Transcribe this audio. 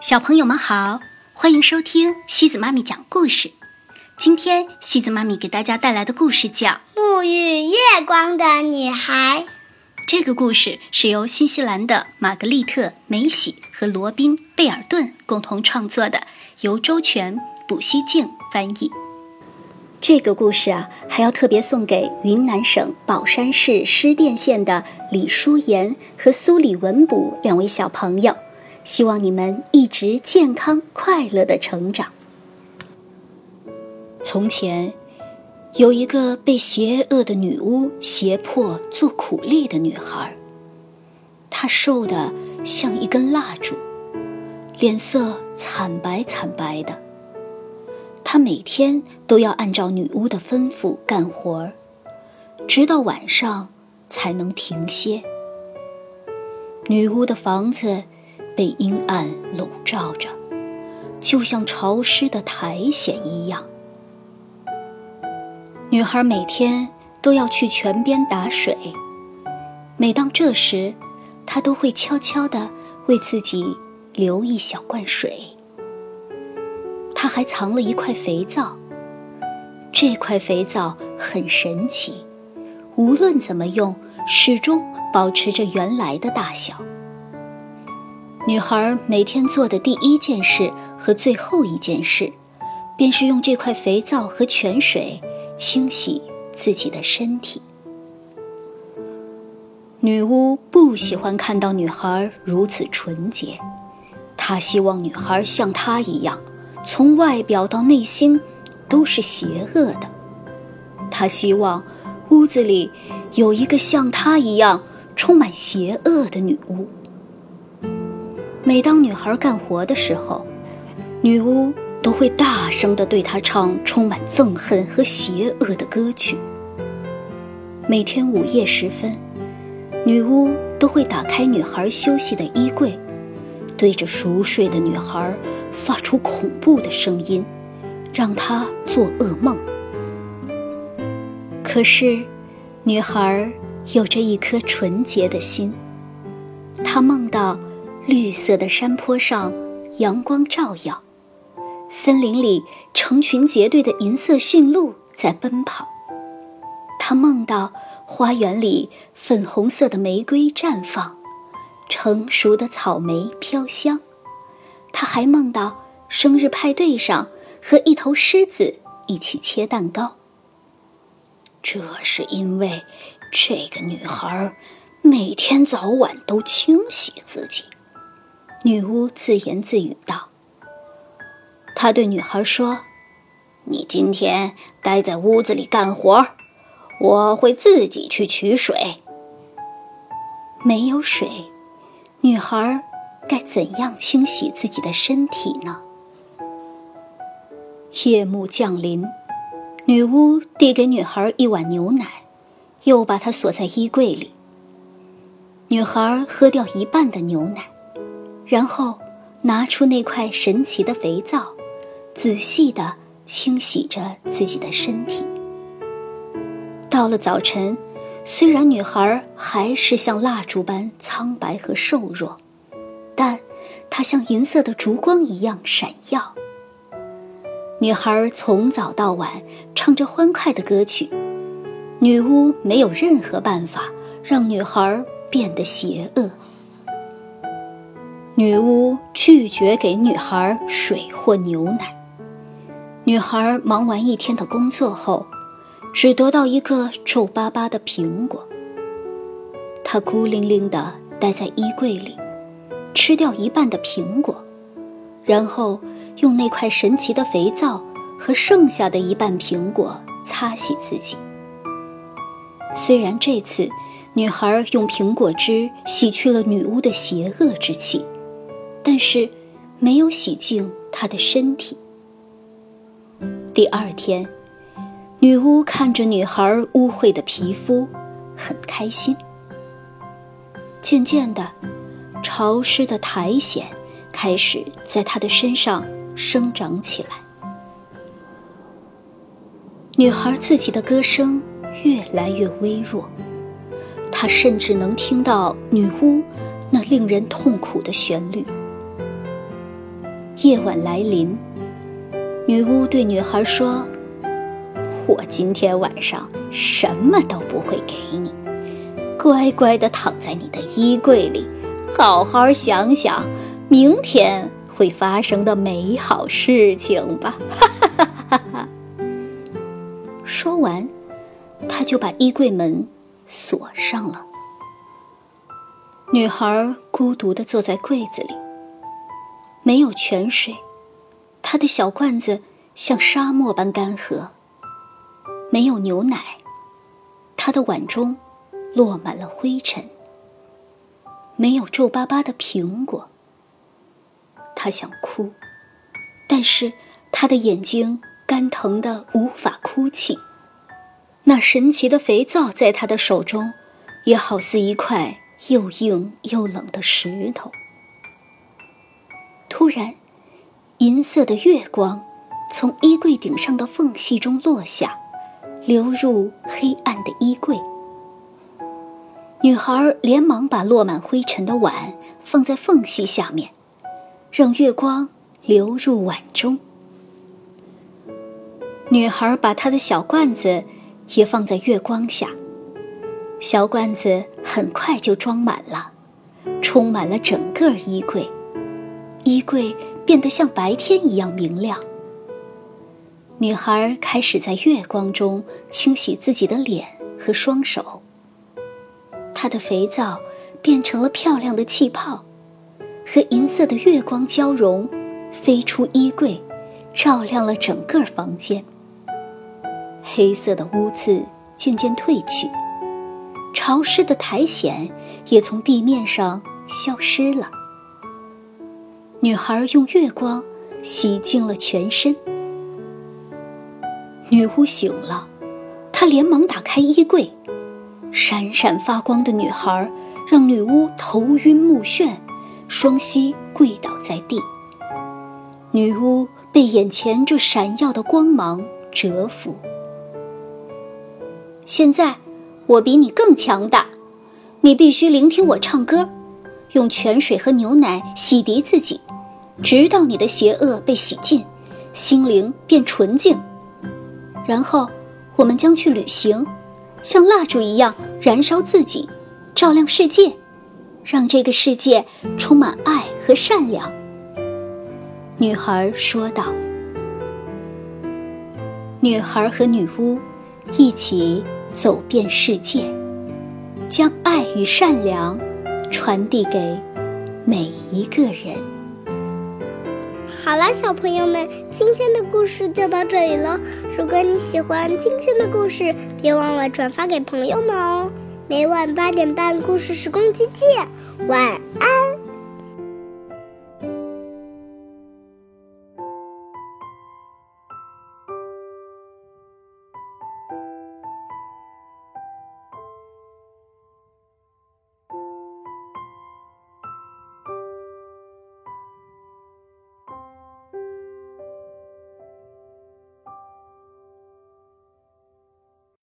小朋友们好，欢迎收听西子妈咪讲故事。今天西子妈咪给大家带来的故事叫《沐浴月光的女孩》。这个故事是由新西兰的玛格丽特·梅喜和罗宾·贝尔顿共同创作的，由周全、卜西静翻译。这个故事啊，还要特别送给云南省保山市施甸县的李淑妍和苏李文卜两位小朋友。希望你们一直健康快乐的成长。从前，有一个被邪恶的女巫胁迫做苦力的女孩。她瘦得像一根蜡烛，脸色惨白惨白的。她每天都要按照女巫的吩咐干活儿，直到晚上才能停歇。女巫的房子。被阴暗笼罩着，就像潮湿的苔藓一样。女孩每天都要去泉边打水，每当这时，她都会悄悄地为自己留一小罐水。她还藏了一块肥皂，这块肥皂很神奇，无论怎么用，始终保持着原来的大小。女孩每天做的第一件事和最后一件事，便是用这块肥皂和泉水清洗自己的身体。女巫不喜欢看到女孩如此纯洁，她希望女孩像她一样，从外表到内心都是邪恶的。她希望屋子里有一个像她一样充满邪恶的女巫。每当女孩干活的时候，女巫都会大声地对她唱充满憎恨和邪恶的歌曲。每天午夜时分，女巫都会打开女孩休息的衣柜，对着熟睡的女孩发出恐怖的声音，让她做噩梦。可是，女孩有着一颗纯洁的心，她梦到。绿色的山坡上，阳光照耀；森林里，成群结队的银色驯鹿在奔跑。他梦到花园里粉红色的玫瑰绽放，成熟的草莓飘香。他还梦到生日派对上和一头狮子一起切蛋糕。这是因为这个女孩每天早晚都清洗自己。女巫自言自语道：“她对女孩说：‘你今天待在屋子里干活，我会自己去取水。’没有水，女孩该怎样清洗自己的身体呢？”夜幕降临，女巫递给女孩一碗牛奶，又把它锁在衣柜里。女孩喝掉一半的牛奶。然后，拿出那块神奇的肥皂，仔细地清洗着自己的身体。到了早晨，虽然女孩还是像蜡烛般苍白和瘦弱，但她像银色的烛光一样闪耀。女孩从早到晚唱着欢快的歌曲，女巫没有任何办法让女孩变得邪恶。女巫拒绝给女孩水或牛奶。女孩忙完一天的工作后，只得到一个皱巴巴的苹果。她孤零零地待在衣柜里，吃掉一半的苹果，然后用那块神奇的肥皂和剩下的一半苹果擦洗自己。虽然这次，女孩用苹果汁洗去了女巫的邪恶之气。但是，没有洗净她的身体。第二天，女巫看着女孩污秽的皮肤，很开心。渐渐的，潮湿的苔藓开始在她的身上生长起来。女孩自己的歌声越来越微弱，她甚至能听到女巫那令人痛苦的旋律。夜晚来临，女巫对女孩说：“我今天晚上什么都不会给你，乖乖的躺在你的衣柜里，好好想想明天会发生的美好事情吧。”哈哈哈哈哈！说完，他就把衣柜门锁上了。女孩孤独地坐在柜子里，没有泉水，她的小罐子像沙漠般干涸；没有牛奶，她的碗中落满了灰尘；没有皱巴巴的苹果，她想哭，但是她的眼睛干疼的无法哭泣。那神奇的肥皂在她的手中，也好似一块。又硬又冷的石头。突然，银色的月光从衣柜顶上的缝隙中落下，流入黑暗的衣柜。女孩连忙把落满灰尘的碗放在缝隙下面，让月光流入碗中。女孩把她的小罐子也放在月光下。小罐子很快就装满了，充满了整个衣柜，衣柜变得像白天一样明亮。女孩开始在月光中清洗自己的脸和双手。她的肥皂变成了漂亮的气泡，和银色的月光交融，飞出衣柜，照亮了整个房间。黑色的污渍渐渐褪去。潮湿的苔藓也从地面上消失了。女孩用月光洗净了全身。女巫醒了，她连忙打开衣柜，闪闪发光的女孩让女巫头晕目眩，双膝跪倒在地。女巫被眼前这闪耀的光芒折服。现在。我比你更强大，你必须聆听我唱歌，用泉水和牛奶洗涤自己，直到你的邪恶被洗尽，心灵变纯净。然后，我们将去旅行，像蜡烛一样燃烧自己，照亮世界，让这个世界充满爱和善良。”女孩说道。女孩和女巫一起。走遍世界，将爱与善良传递给每一个人。好了，小朋友们，今天的故事就到这里了。如果你喜欢今天的故事，别忘了转发给朋友们哦。每晚八点半，故事时光机见，晚安。